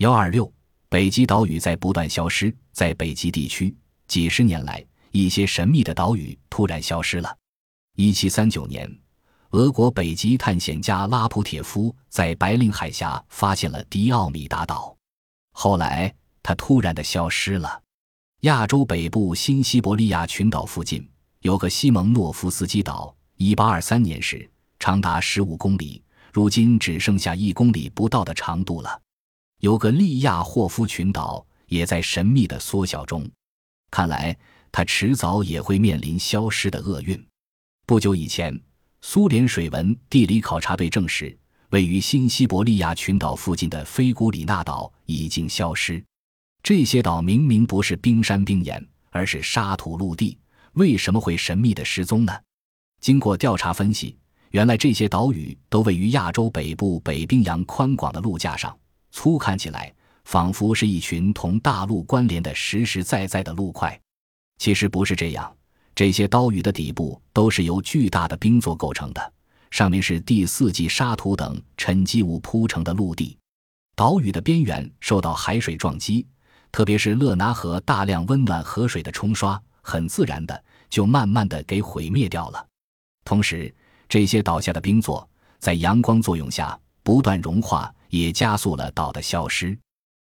幺二六，北极岛屿在不断消失，在北极地区，几十年来，一些神秘的岛屿突然消失了。一七三九年，俄国北极探险家拉普铁夫在白令海峡发现了迪奥米达岛，后来它突然的消失了。亚洲北部新西伯利亚群岛附近有个西蒙诺夫斯基岛，一八二三年时长达十五公里，如今只剩下一公里不到的长度了。有个利亚霍夫群岛也在神秘的缩小中，看来它迟早也会面临消失的厄运。不久以前，苏联水文地理考察队证实，位于新西伯利亚群岛附近的菲古里纳岛已经消失。这些岛明明不是冰山冰岩，而是沙土陆地，为什么会神秘的失踪呢？经过调查分析，原来这些岛屿都位于亚洲北部北冰洋宽广的陆架上，粗看起来仿佛是一群同大陆关联的实实在在的陆块。其实不是这样，这些岛屿的底部都是由巨大的冰座构成的，上面是第四纪沙土等沉积物铺成的陆地。岛屿的边缘受到海水撞击。特别是勒拿河大量温暖河水的冲刷，很自然的就慢慢的给毁灭掉了。同时，这些倒下的冰座在阳光作用下不断融化，也加速了岛的消失。